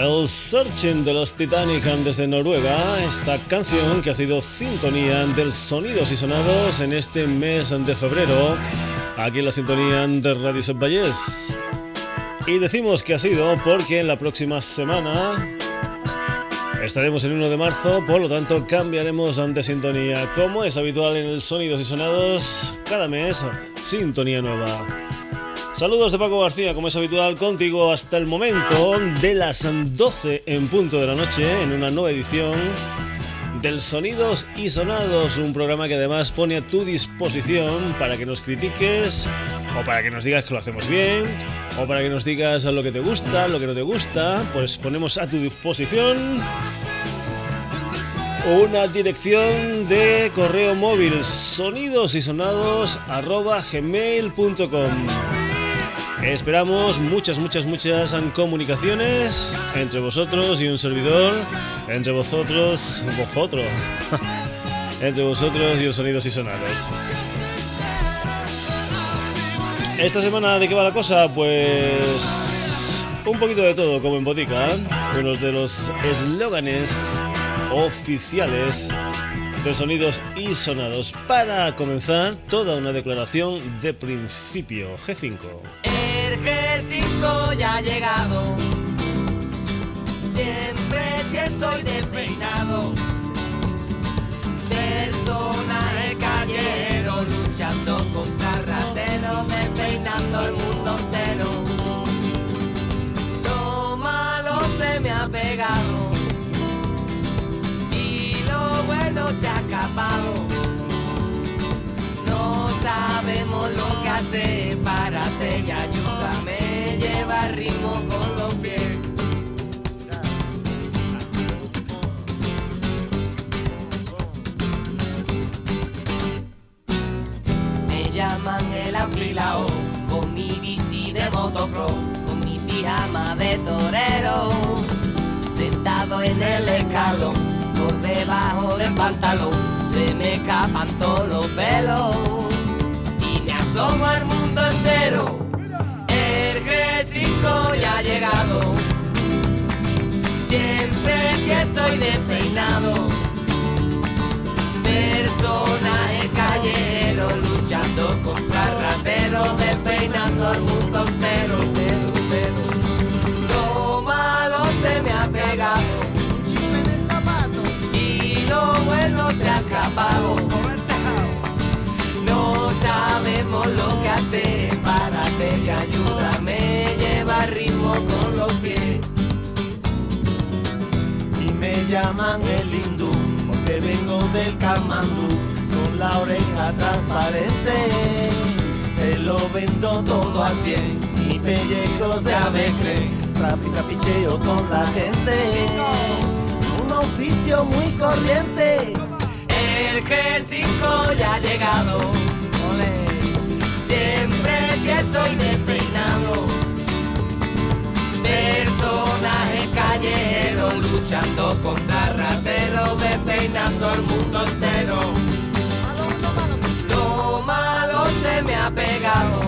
El Searching de los Titanic desde Noruega, esta canción que ha sido sintonía del Sonidos y Sonados en este mes de febrero, aquí en la sintonía de Radio Set Y decimos que ha sido porque en la próxima semana estaremos en 1 de marzo, por lo tanto cambiaremos ante sintonía. Como es habitual en el Sonidos y Sonados, cada mes sintonía nueva. Saludos de Paco García, como es habitual, contigo hasta el momento de las 12 en punto de la noche en una nueva edición del Sonidos y Sonados, un programa que además pone a tu disposición para que nos critiques o para que nos digas que lo hacemos bien o para que nos digas lo que te gusta, lo que no te gusta, pues ponemos a tu disposición una dirección de correo móvil sonidos y sonados gmail.com Esperamos muchas, muchas, muchas comunicaciones entre vosotros y un servidor, entre vosotros, vosotros, entre vosotros y los sonidos y sonados. Esta semana de qué va la cosa? Pues un poquito de todo, como en Botica, uno de los eslóganes oficiales de sonidos y sonados. Para comenzar, toda una declaración de principio. G5. El G5 ya ha llegado. Siempre que soy despeinado. Personaje No sabemos lo que hacer, párate y ayúdame, lleva ritmo con los pies. Me llaman el afilao, con mi bici de motocross, con mi pijama de torero, sentado en el escalón por debajo del pantalón se me escapan todos los pelos y me asomo al mundo entero. El G5 ya ha llegado, siempre que soy despeinado. Personaje callero luchando contra rateros, despeinando al mundo entero. No sabemos lo que hacer, párate y ayúdame, lleva ritmo con los pies. Y me llaman el hindú, porque vengo del Kamandú, con la oreja transparente. Te lo vendo todo a cien, y pellejos de avecre, trap y trapicheo con la gente. Un oficio muy corriente el G5 ya ha llegado. Siempre que soy despeinado. Personaje callejero luchando contra rateros, despeinando al mundo entero. Lo malo se me ha pegado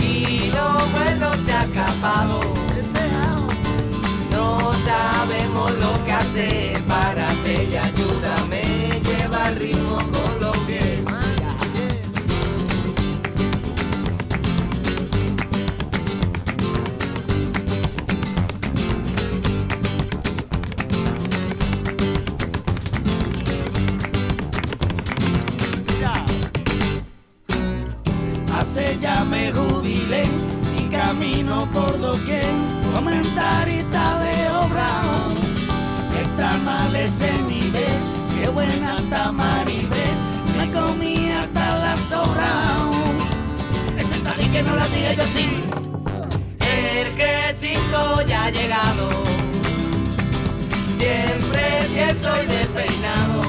y lo bueno se ha escapado. No sabemos lo que hacer, párate y por doquier, comentarista de obra ese nivel, qué buena está me comí hasta la sobra. Ese tal que no la sigue yo sí. El que cinco ya ha llegado, siempre pienso y despeinado.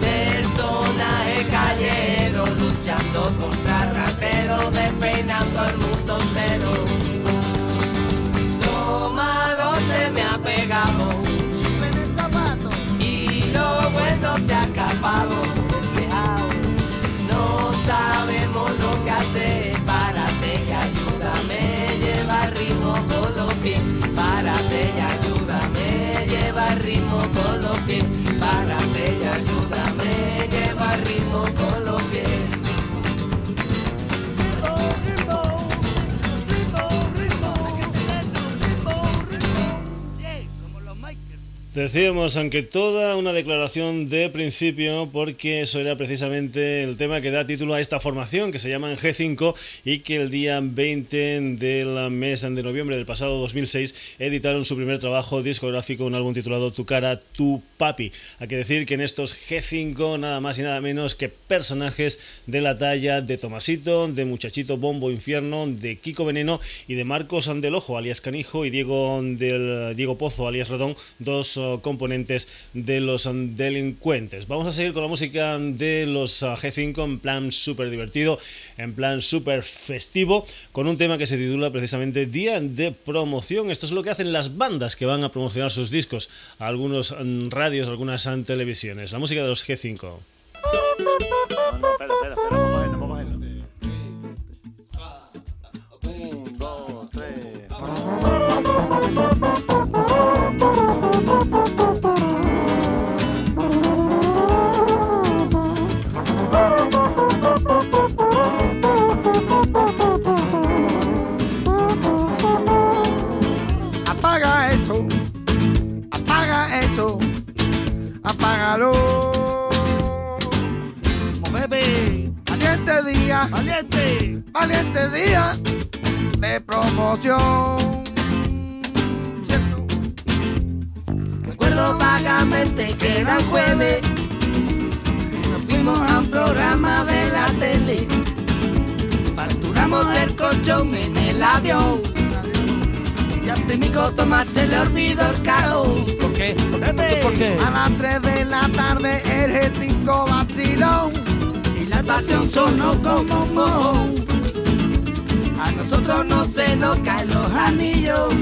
Personaje callero luchando contra rateros, despeinando al Decíamos, aunque toda una declaración de principio, porque eso era precisamente el tema que da título a esta formación, que se llama G5, y que el día 20 del mes de noviembre del pasado 2006 editaron su primer trabajo discográfico, un álbum titulado Tu cara, tu papi. Hay que decir que en estos G5, nada más y nada menos que personajes de la talla de Tomasito, de Muchachito Bombo Infierno, de Kiko Veneno y de Marcos Andelojo, alias Canijo, y Diego, del, Diego Pozo, alias Redón, dos componentes de los delincuentes. Vamos a seguir con la música de los ah, G5 en plan súper divertido, en plan súper festivo, con un tema que se titula precisamente Día de Promoción. Esto es lo que hacen las bandas que van a promocionar sus discos a algunos mm, radios, algunas mm, televisiones. La música de los G5. valiente, valiente día de promoción. Recuerdo vagamente que era jueves, nos fuimos a un programa de la tele, facturamos el colchón en el avión. Y al primico Tomás se le olvidó el caro. ¿Por qué? ¿Por qué? A las 3 de la tarde el G5 vacilón pasión sonó como un mojón. A nosotros no se nos caen los anillos.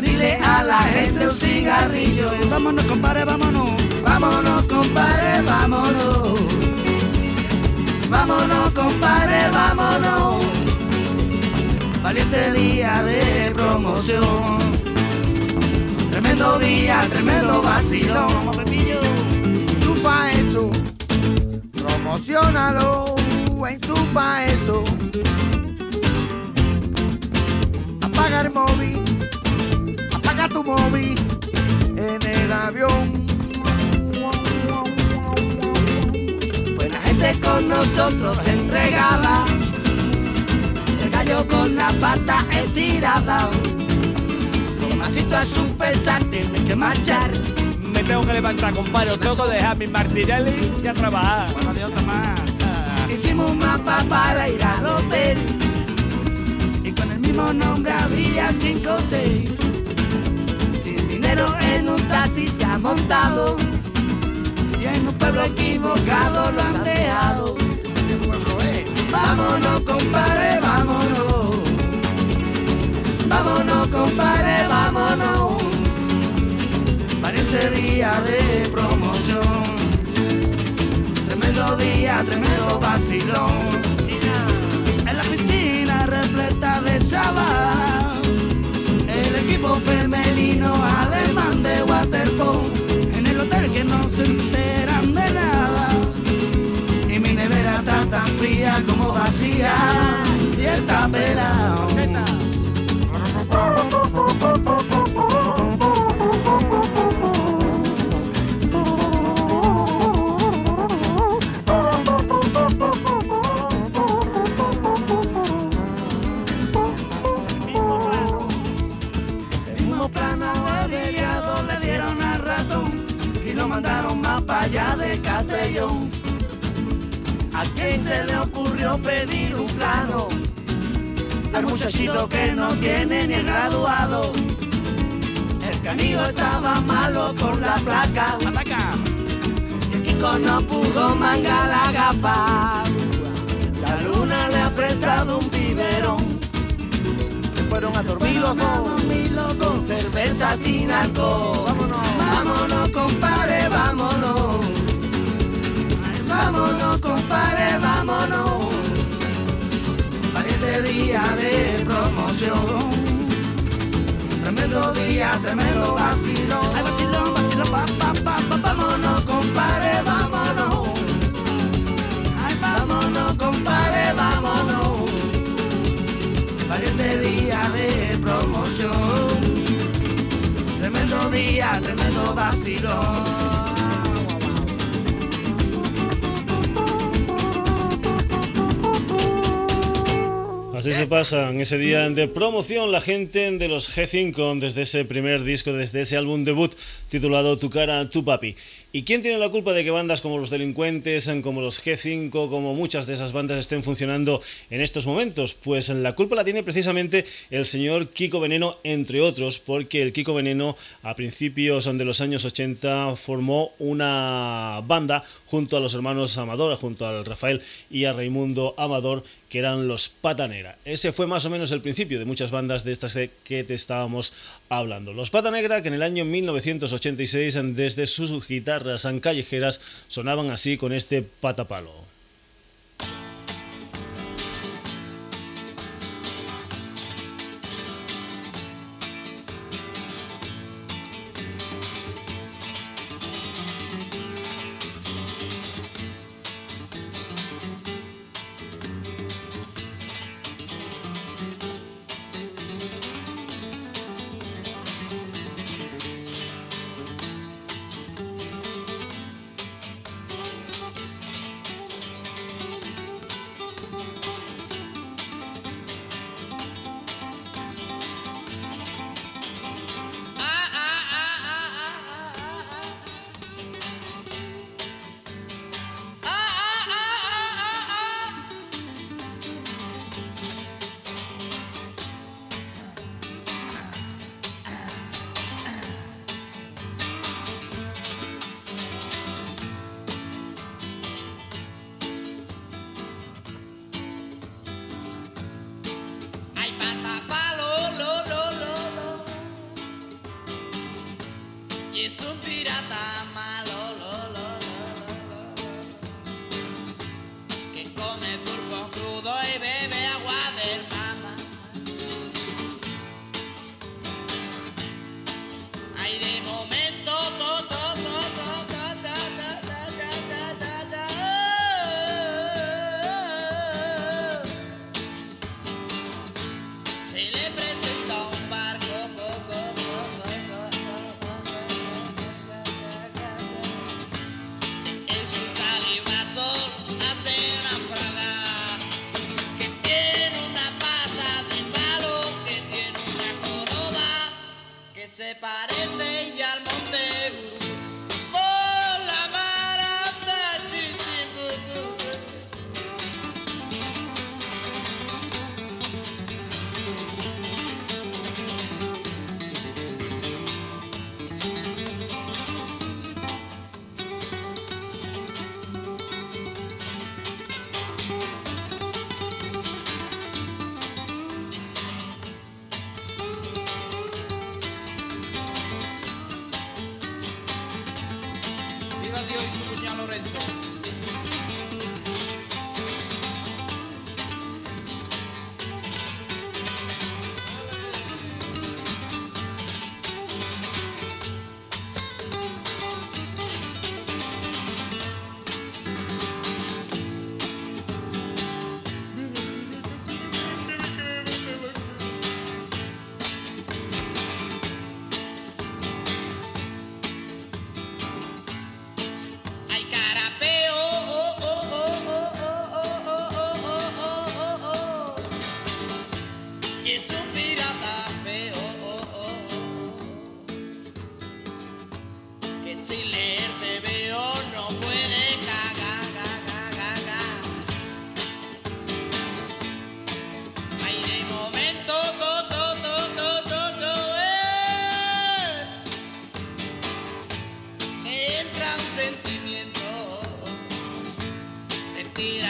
Pedirle a la gente un cigarrillo. Vámonos, compadre, vámonos. Vámonos, compadre, vámonos. Vámonos, compadre, vámonos. Valiente día de promoción. Tremendo día, tremendo vacilón. Supa eso Promocionalo en tu eso. Apaga el móvil, tu móvil en el avión. Pues la gente con nosotros entregada, el gallo con la pata estirada. Tomasito a su pesar tiene que marchar tengo que levantar, compadre. Tengo que dejar mi Martinelli y a trabajar. Bueno, más. Hicimos un mapa para ir al hotel. Y con el mismo nombre había cinco o seis. Dinero en un taxi se ha montado. Y en un pueblo equivocado lo han dejado. Vámonos, compadre, vámonos. Vámonos, compadre, vámonos este día de promoción. Tremendo día, tremendo vacilón. En la piscina repleta de chaval. El equipo femenino alemán En el hotel que no se enteran de nada. Y mi nevera está tan fría como vacía. Y está pelado. Así se pasa en ese día de promoción la gente de los G5 desde ese primer disco, desde ese álbum debut titulado Tu cara, tu papi. ¿Y quién tiene la culpa de que bandas como los delincuentes, como los G5, como muchas de esas bandas estén funcionando en estos momentos? Pues la culpa la tiene precisamente el señor Kiko Veneno, entre otros, porque el Kiko Veneno a principios de los años 80 formó una banda junto a los hermanos Amador, junto al Rafael y a Raimundo Amador, que eran los Pata Ese fue más o menos el principio de muchas bandas de estas que te estábamos hablando. Los Pata Negra, que en el año 1986, desde sus guitarras callejeras, sonaban así con este patapalo. tirar.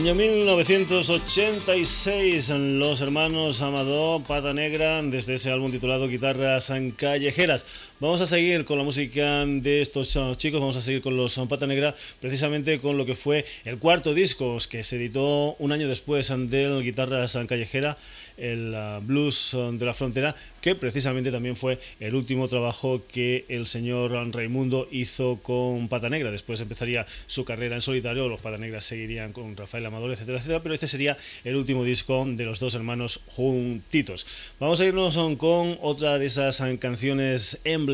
Año 1986, los hermanos Amador, Pata Negra, desde ese álbum titulado Guitarras Callejeras. Vamos a seguir con la música de estos chicos, vamos a seguir con los Pata Negra, precisamente con lo que fue el cuarto disco que se editó un año después del Guitarras Callejera, el Blues de la Frontera, que precisamente también fue el último trabajo que el señor Raimundo hizo con Pata Negra. Después empezaría su carrera en solitario, los Pata Negras seguirían con Rafael Amador, etcétera, etcétera, pero este sería el último disco de los dos hermanos juntitos. Vamos a irnos con otra de esas canciones emblemáticas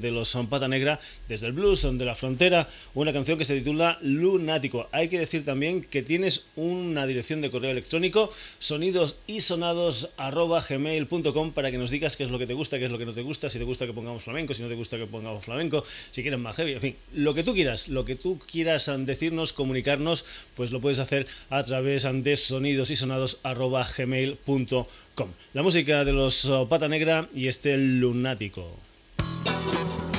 de los Pata Negra, desde el blues de la frontera, una canción que se titula Lunático. Hay que decir también que tienes una dirección de correo electrónico, sonidos y para que nos digas qué es lo que te gusta, qué es lo que no te gusta, si te gusta que pongamos flamenco, si no te gusta que pongamos flamenco, si quieres más heavy, en fin, lo que tú quieras, lo que tú quieras decirnos, comunicarnos, pues lo puedes hacer a través de sonidos y. La música de los Pata Negra y este lunático. Thank you.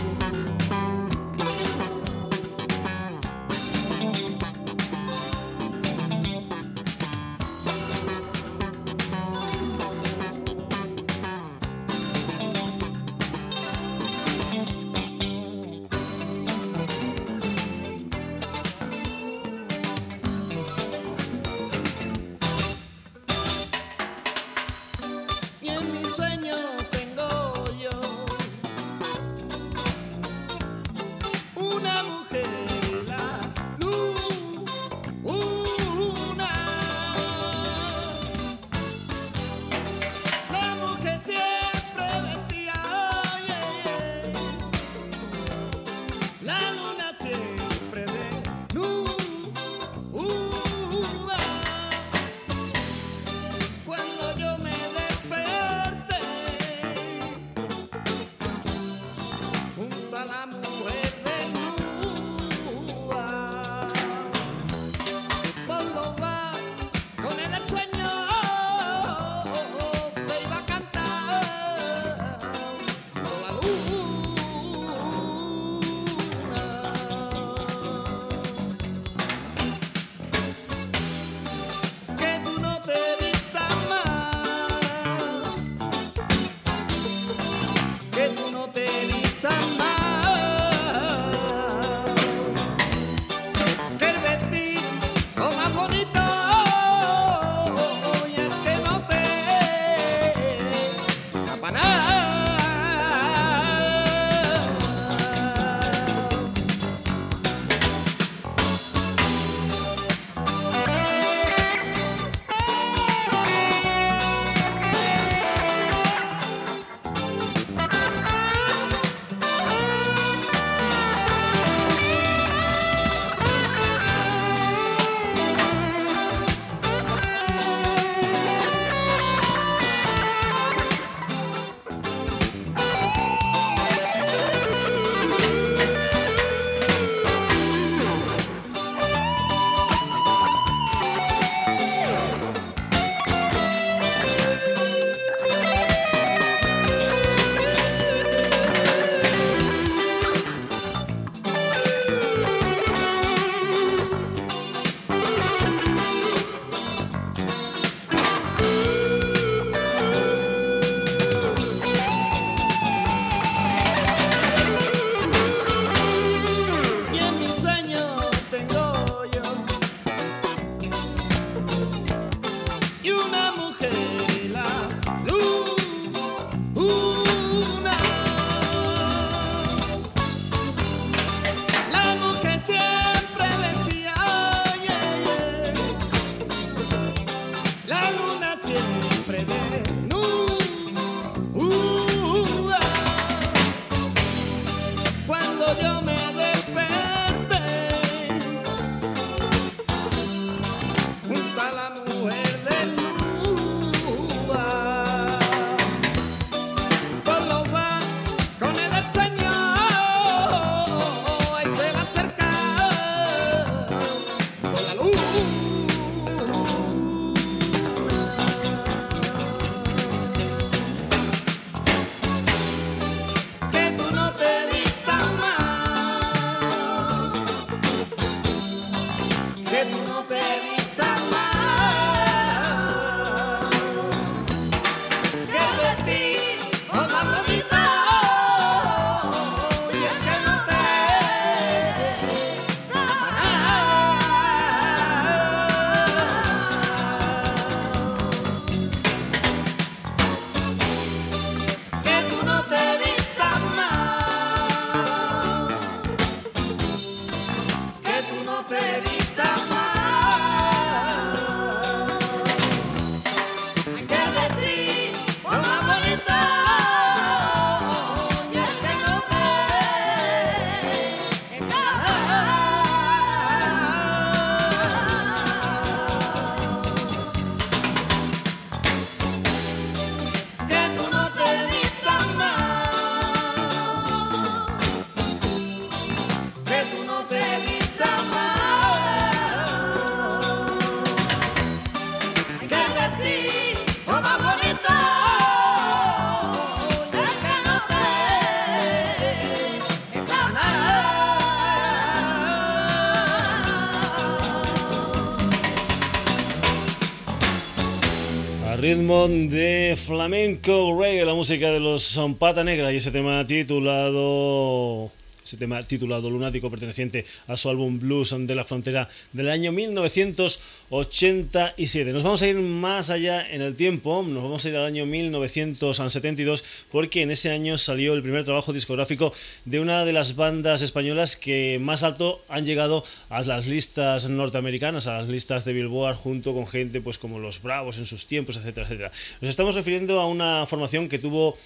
Ritmo de flamenco reggae, la música de los Pata Negra y ese tema titulado tema titulado Lunático perteneciente a su álbum Blues de la Frontera del año 1987. Nos vamos a ir más allá en el tiempo, nos vamos a ir al año 1972 porque en ese año salió el primer trabajo discográfico de una de las bandas españolas que más alto han llegado a las listas norteamericanas, a las listas de Billboard junto con gente pues como los Bravos en sus tiempos, etcétera, etcétera. Nos estamos refiriendo a una formación que tuvo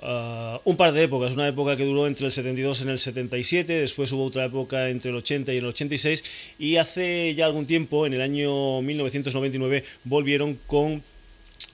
Uh, un par de épocas, una época que duró entre el 72 y el 77, después hubo otra época entre el 80 y el 86 y hace ya algún tiempo, en el año 1999, volvieron con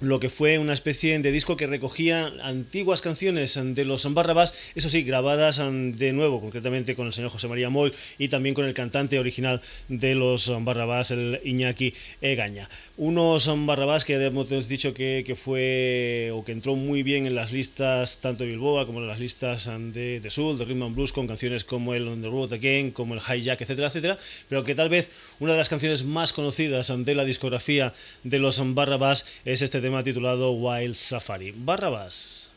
lo que fue una especie de disco que recogía antiguas canciones de los Barrabás, eso sí, grabadas de nuevo, concretamente con el señor José María Moll y también con el cantante original de los Barrabás, el Iñaki Egaña. Unos Barrabás que hemos dicho que, fue o que entró muy bien en las listas tanto de Bilboa como en las listas de, de Soul, de Rhythm and Blues, con canciones como el On the Road Again, como el Hijack, etcétera, etcétera, pero que tal vez una de las canciones más conocidas de la discografía de los Barrabás es este tema titulado Wild Safari. Barrabás.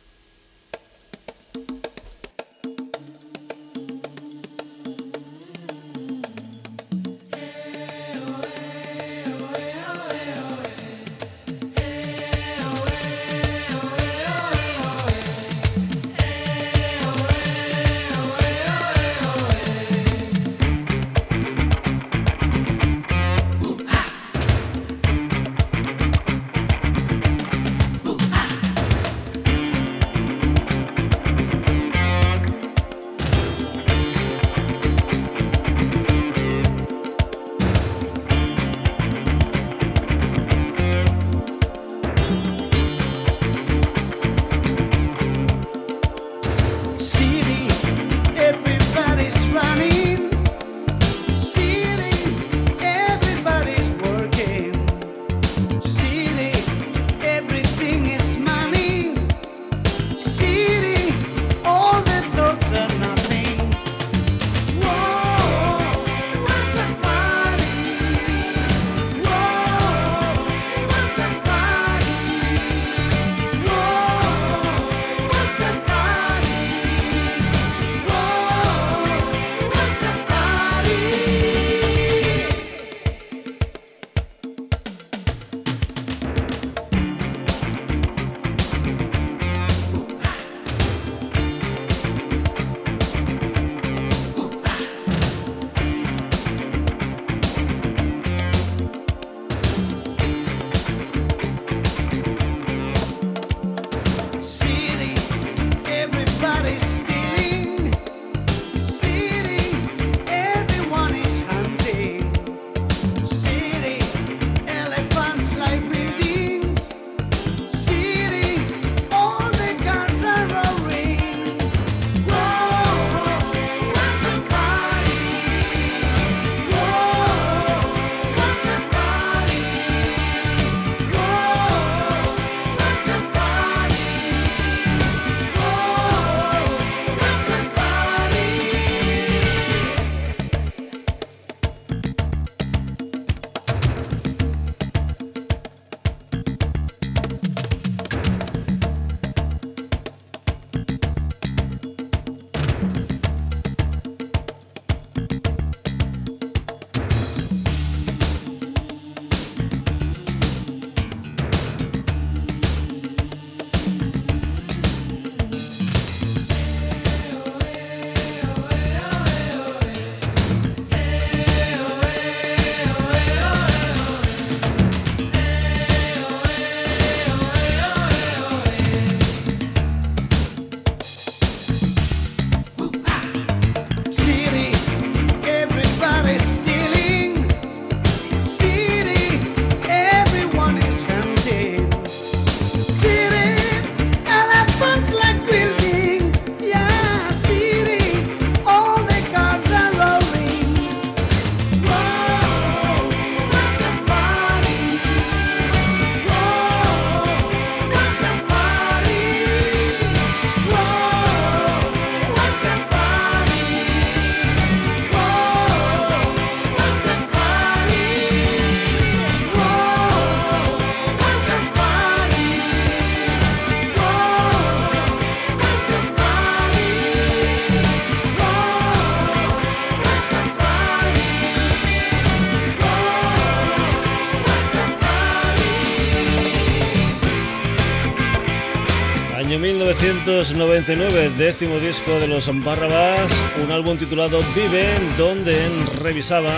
1999, décimo disco de los Barrabás, un álbum titulado Vive, donde revisaban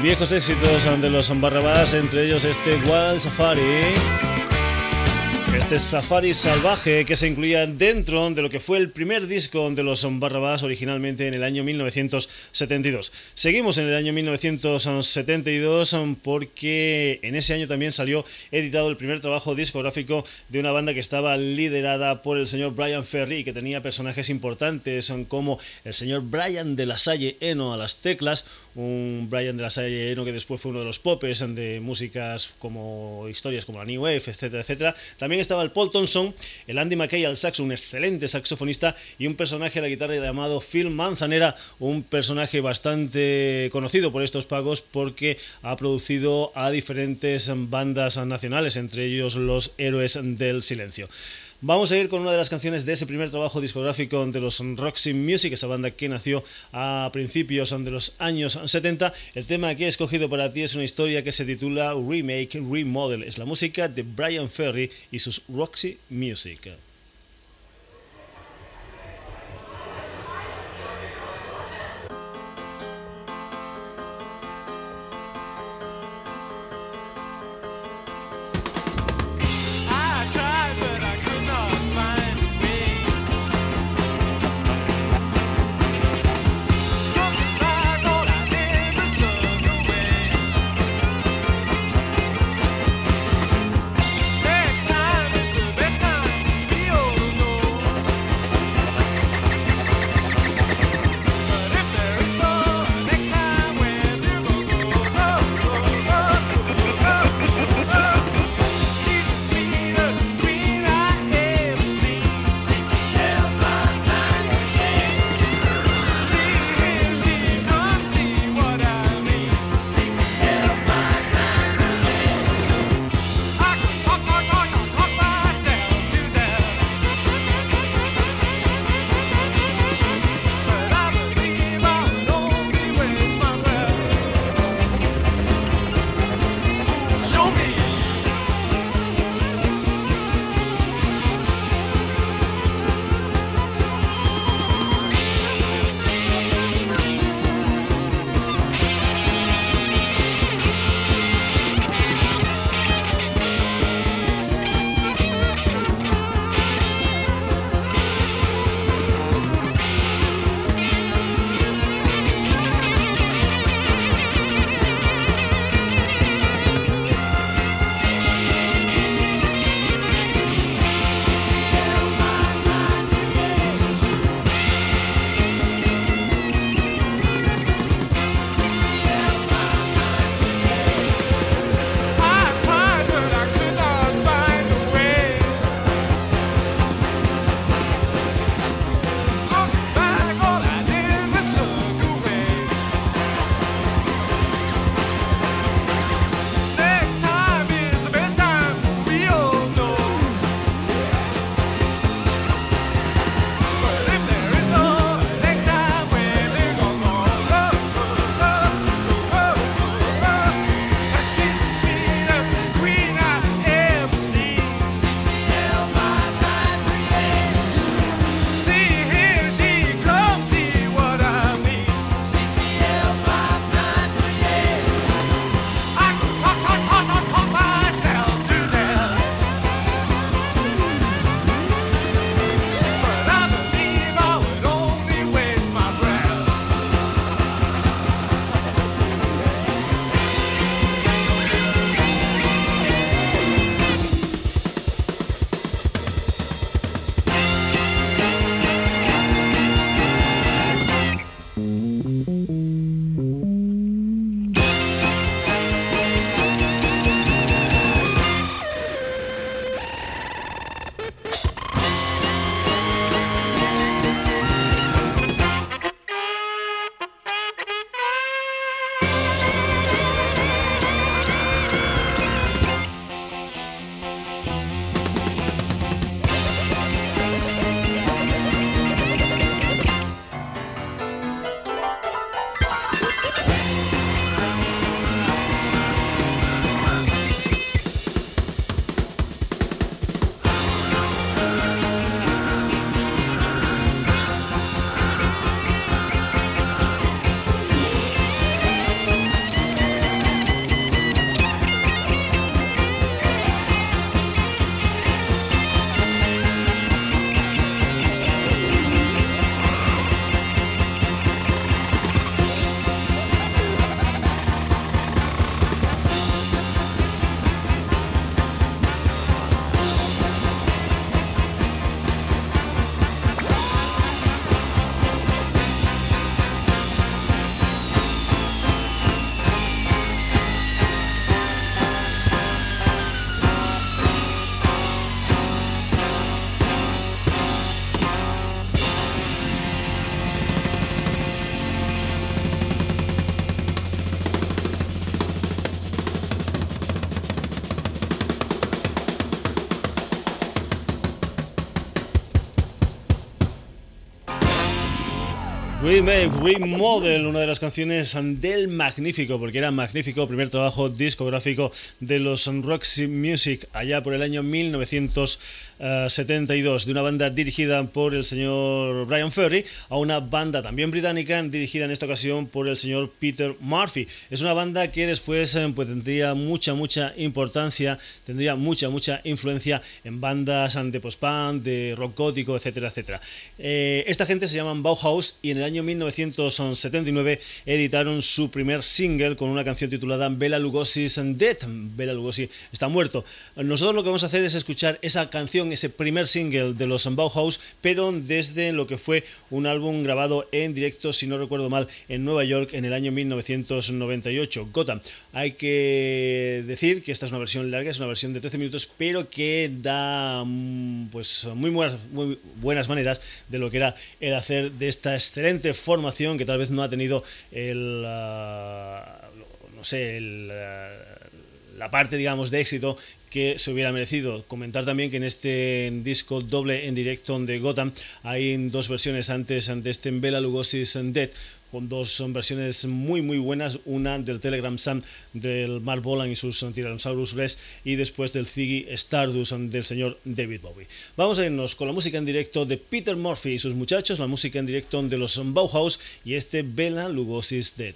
viejos éxitos de los Barrabás, entre ellos este Wild Safari este safari salvaje que se incluía dentro de lo que fue el primer disco de los Barrabás originalmente en el año 1972. Seguimos en el año 1972 porque en ese año también salió editado el primer trabajo discográfico de una banda que estaba liderada por el señor Brian Ferry y que tenía personajes importantes como el señor Brian de la Salle Eno a las teclas, un Brian de la Salle Eno que después fue uno de los popes de músicas como historias como la New Wave, etcétera, etcétera. También estaba el Paul Thompson, el Andy McKay al saxo, un excelente saxofonista, y un personaje de la guitarra llamado Phil Manzanera, un personaje bastante conocido por estos pagos porque ha producido a diferentes bandas nacionales, entre ellos los Héroes del Silencio. Vamos a ir con una de las canciones de ese primer trabajo discográfico de los Roxy Music, esa banda que nació a principios de los años 70. El tema que he escogido para ti es una historia que se titula Remake, Remodel. Es la música de Brian Ferry y sus Roxy Music. Remake, Remodel, una de las canciones del magnífico, porque era magnífico, primer trabajo discográfico de los Roxy Music allá por el año 1972, de una banda dirigida por el señor Brian Ferry a una banda también británica dirigida en esta ocasión por el señor Peter Murphy. Es una banda que después eh, pues, tendría mucha, mucha importancia, tendría mucha, mucha influencia en bandas de post-punk, de rock gótico, etcétera, etcétera. Eh, esta gente se llaman Bauhaus y en el año 1979 editaron su primer single con una canción titulada Bela Lugosi's Dead. Bela Lugosi está muerto. Nosotros lo que vamos a hacer es escuchar esa canción, ese primer single de los Bauhaus, pero desde lo que fue un álbum grabado en directo, si no recuerdo mal, en Nueva York en el año 1998, Gotham. Hay que decir que esta es una versión larga, es una versión de 13 minutos, pero que da pues muy buenas, muy buenas maneras de lo que era el hacer de esta excelente formación que tal vez no ha tenido el, ah, no sé, ah, la parte, digamos, de éxito que se hubiera merecido. Comentar también que en este disco doble en directo de Gotham hay dos versiones antes de este Bela Lugosi's Dead con dos versiones muy muy buenas, una del Telegram Sun del Mark Bolan y sus Tyrannosaurus Rex y después del Ziggy Stardust del señor David Bowie. Vamos a irnos con la música en directo de Peter Murphy y sus muchachos, la música en directo de los Bauhaus y este Bela Lugosi's Dead.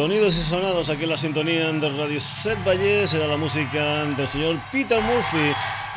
Sonidos y sonados aquí en la sintonía de Radio Set Valles era la música del señor Peter Murphy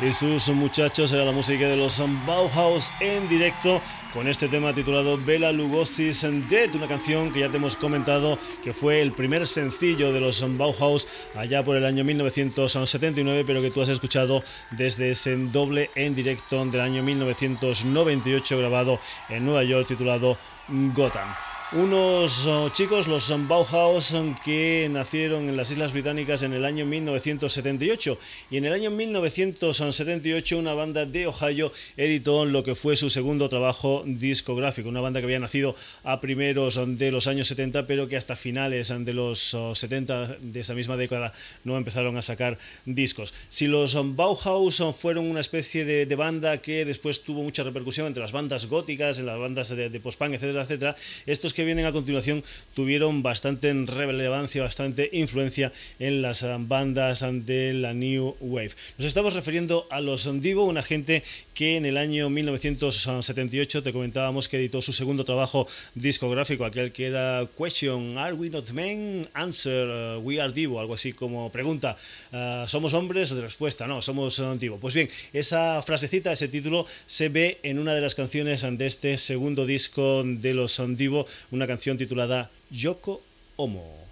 y sus muchachos era la música de los Bauhaus en directo con este tema titulado Bela Lugosi's Dead, una canción que ya te hemos comentado que fue el primer sencillo de los Bauhaus allá por el año 1979, pero que tú has escuchado desde ese doble en directo del año 1998 grabado en Nueva York titulado Gotham. Unos oh, chicos, los Bauhaus, que nacieron en las Islas Británicas en el año 1978 y en el año 1978 una banda de Ohio editó lo que fue su segundo trabajo discográfico, una banda que había nacido a primeros de los años 70 pero que hasta finales de los 70 oh, de esa misma década no empezaron a sacar discos. Si los Bauhaus fueron una especie de, banda que después tuvo mucha repercusión entre las bandas góticas, en las bandas de, de post-punk, etcétera, etcétera, estos que vienen a continuación tuvieron bastante relevancia, bastante influencia en las bandas de la New Wave. Nos estamos refiriendo a los Divo, una gente que en el año 1978 te comentábamos que editó su segundo trabajo discográfico, aquel que era Question, Are We Not Men? Answer, uh, We Are Divo, algo así como pregunta, uh, ¿somos hombres? Respuesta, no, somos Divo. Pues bien, esa frasecita, ese título, se ve en una de las canciones de este segundo disco de los Divo, una canción titulada Yoko Homo.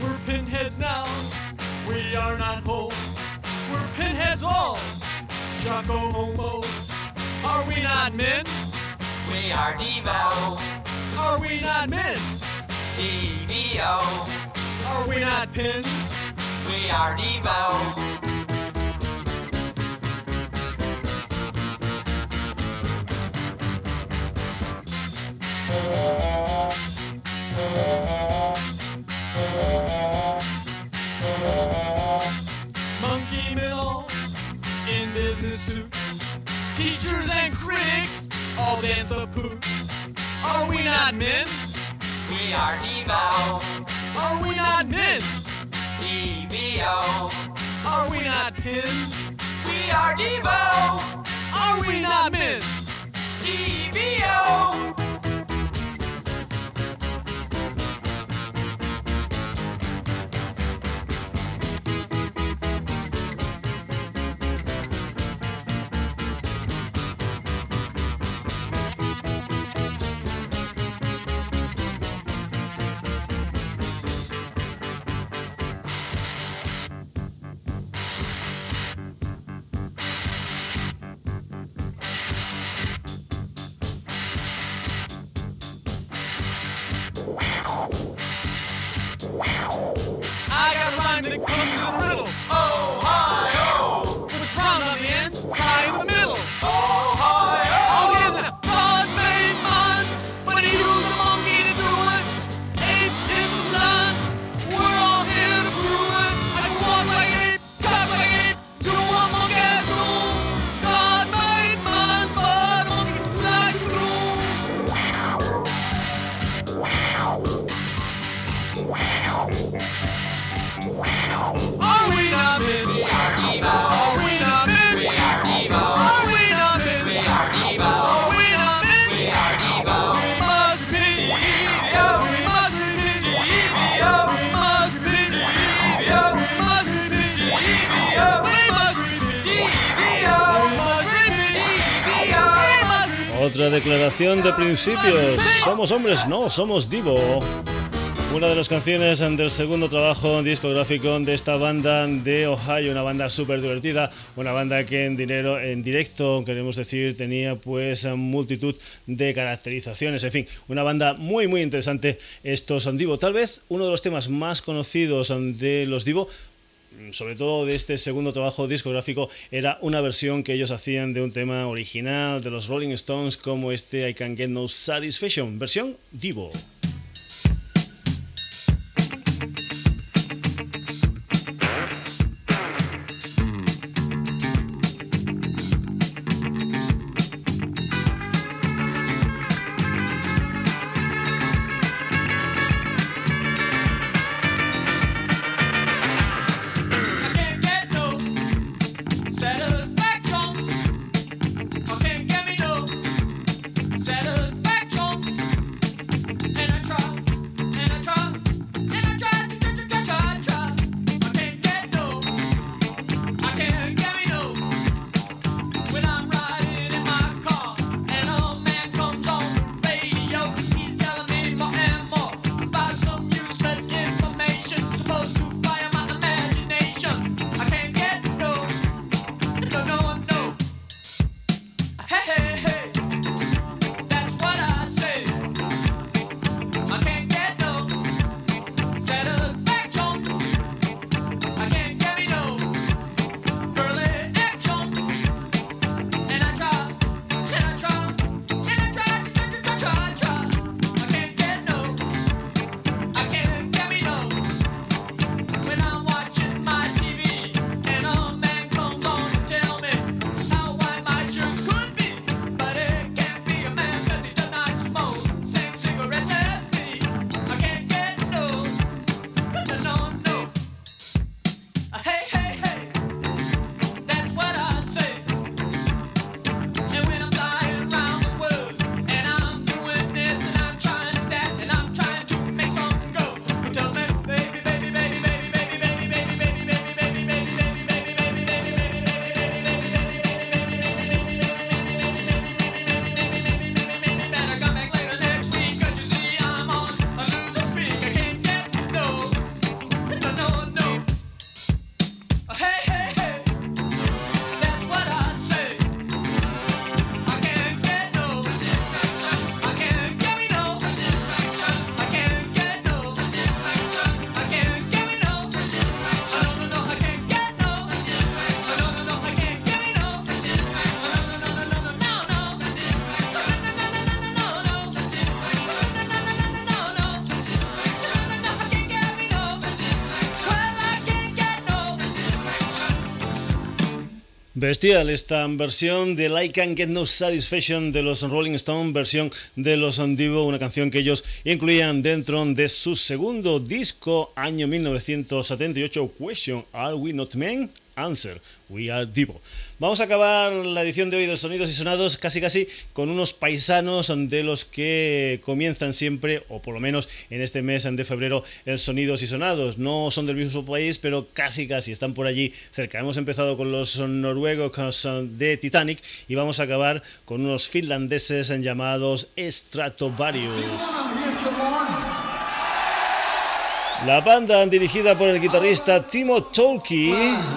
We're pinheads now, we are not whole. We're pinheads all, Jocko Homo. Are we not men? We are Devo. Are we not men? Dvo. Are we not pins? We are Devo. The poots. Are we not men? We are Devo. Are we not men? DVO. Are we not pins? We are Devo. Are we not men? DVO. Otra declaración de principios. Somos hombres, no, somos Divo. Una de las canciones del segundo trabajo discográfico de esta banda de Ohio, una banda súper divertida, una banda que en dinero, en directo, queremos decir, tenía pues multitud de caracterizaciones, en fin, una banda muy muy interesante. Estos son Divo, tal vez uno de los temas más conocidos de los Divo sobre todo de este segundo trabajo discográfico, era una versión que ellos hacían de un tema original de los Rolling Stones como este I Can Get No Satisfaction, versión Divo. Bestial esta versión de I Can Get No Satisfaction de los Rolling Stones, versión de los Divo, una canción que ellos incluían dentro de su segundo disco, año 1978, Question, Are We Not Men? Answer, We Are Divo. Vamos a acabar la edición de hoy de Sonidos y Sonados casi casi con unos paisanos de los que comienzan siempre, o por lo menos en este mes de febrero, el Sonidos y Sonados. No son del mismo país, pero casi casi están por allí cerca. Hemos empezado con los noruegos de Titanic y vamos a acabar con unos finlandeses llamados Stratovarius. La banda dirigida por el guitarrista Timo Tolki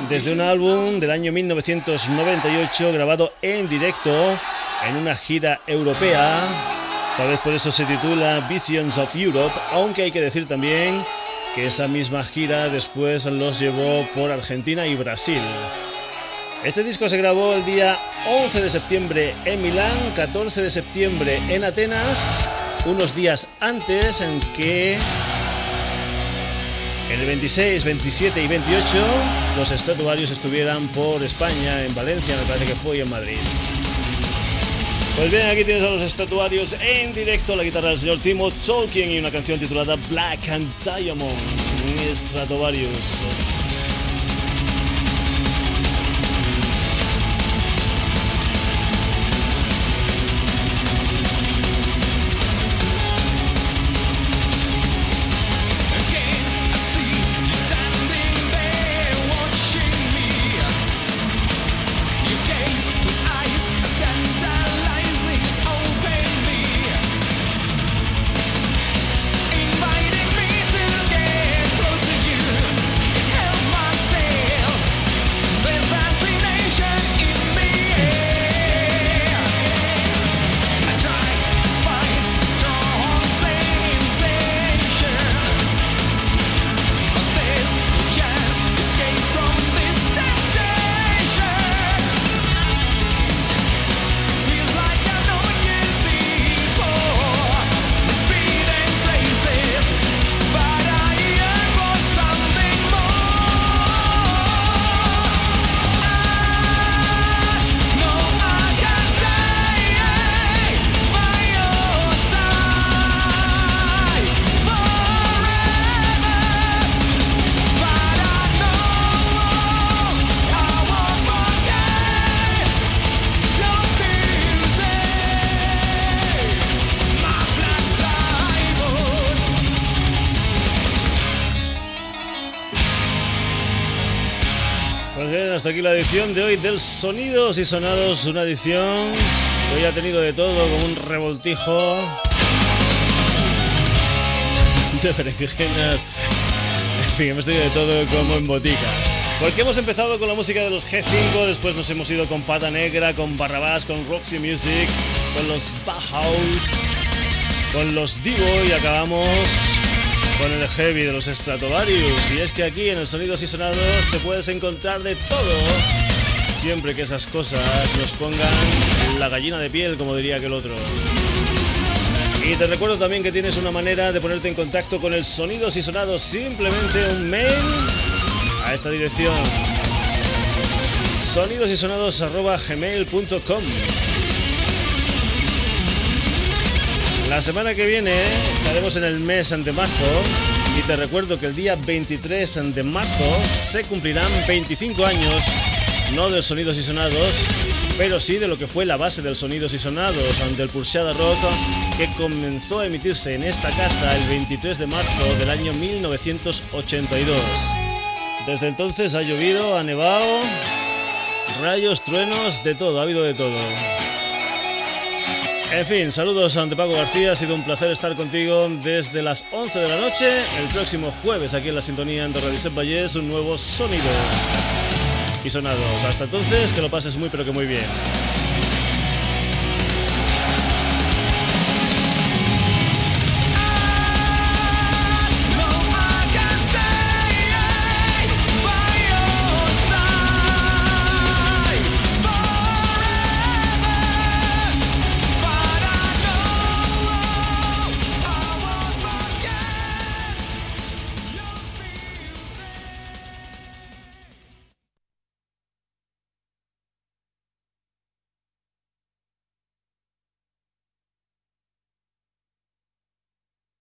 desde un álbum del año 1998 grabado en directo en una gira europea. Tal vez por eso se titula Visions of Europe, aunque hay que decir también que esa misma gira después los llevó por Argentina y Brasil. Este disco se grabó el día 11 de septiembre en Milán, 14 de septiembre en Atenas, unos días antes en que el 26, 27 y 28 los estatuarios estuvieran por España, en Valencia, me parece que fue y en Madrid. Pues bien, aquí tienes a los estatuarios en directo, la guitarra del señor Timo Tolkien y una canción titulada Black and Diamond, Stratovarius. Edición de hoy del Sonidos y Sonados, una edición que hoy ha tenido de todo, como un revoltijo de berenjenas. En fin, hemos tenido de todo como en botica. Porque hemos empezado con la música de los G5, después nos hemos ido con Pata Negra, con Barrabás, con Roxy Music, con los Bauhaus, con los Divo y acabamos con el heavy de los Stratovarius. Y es que aquí en el Sonidos y Sonados te puedes encontrar de todo. Siempre que esas cosas nos pongan la gallina de piel, como diría aquel otro. Y te recuerdo también que tienes una manera de ponerte en contacto con el Sonidos y Sonados. Simplemente un mail a esta dirección. Sonidosysonados.gmail.com La semana que viene estaremos en el mes de marzo y te recuerdo que el día 23 de marzo se cumplirán 25 años, no de Sonidos y Sonados, pero sí de lo que fue la base del Sonidos y Sonados, del Pulseada Rock, que comenzó a emitirse en esta casa el 23 de marzo del año 1982. Desde entonces ha llovido, ha nevado, rayos, truenos, de todo, ha habido de todo. En fin, saludos ante Paco García, ha sido un placer estar contigo desde las 11 de la noche. El próximo jueves aquí en la sintonía de Radio Set Vallés, un nuevo Sonidos y Sonados. Hasta entonces, que lo pases muy pero que muy bien.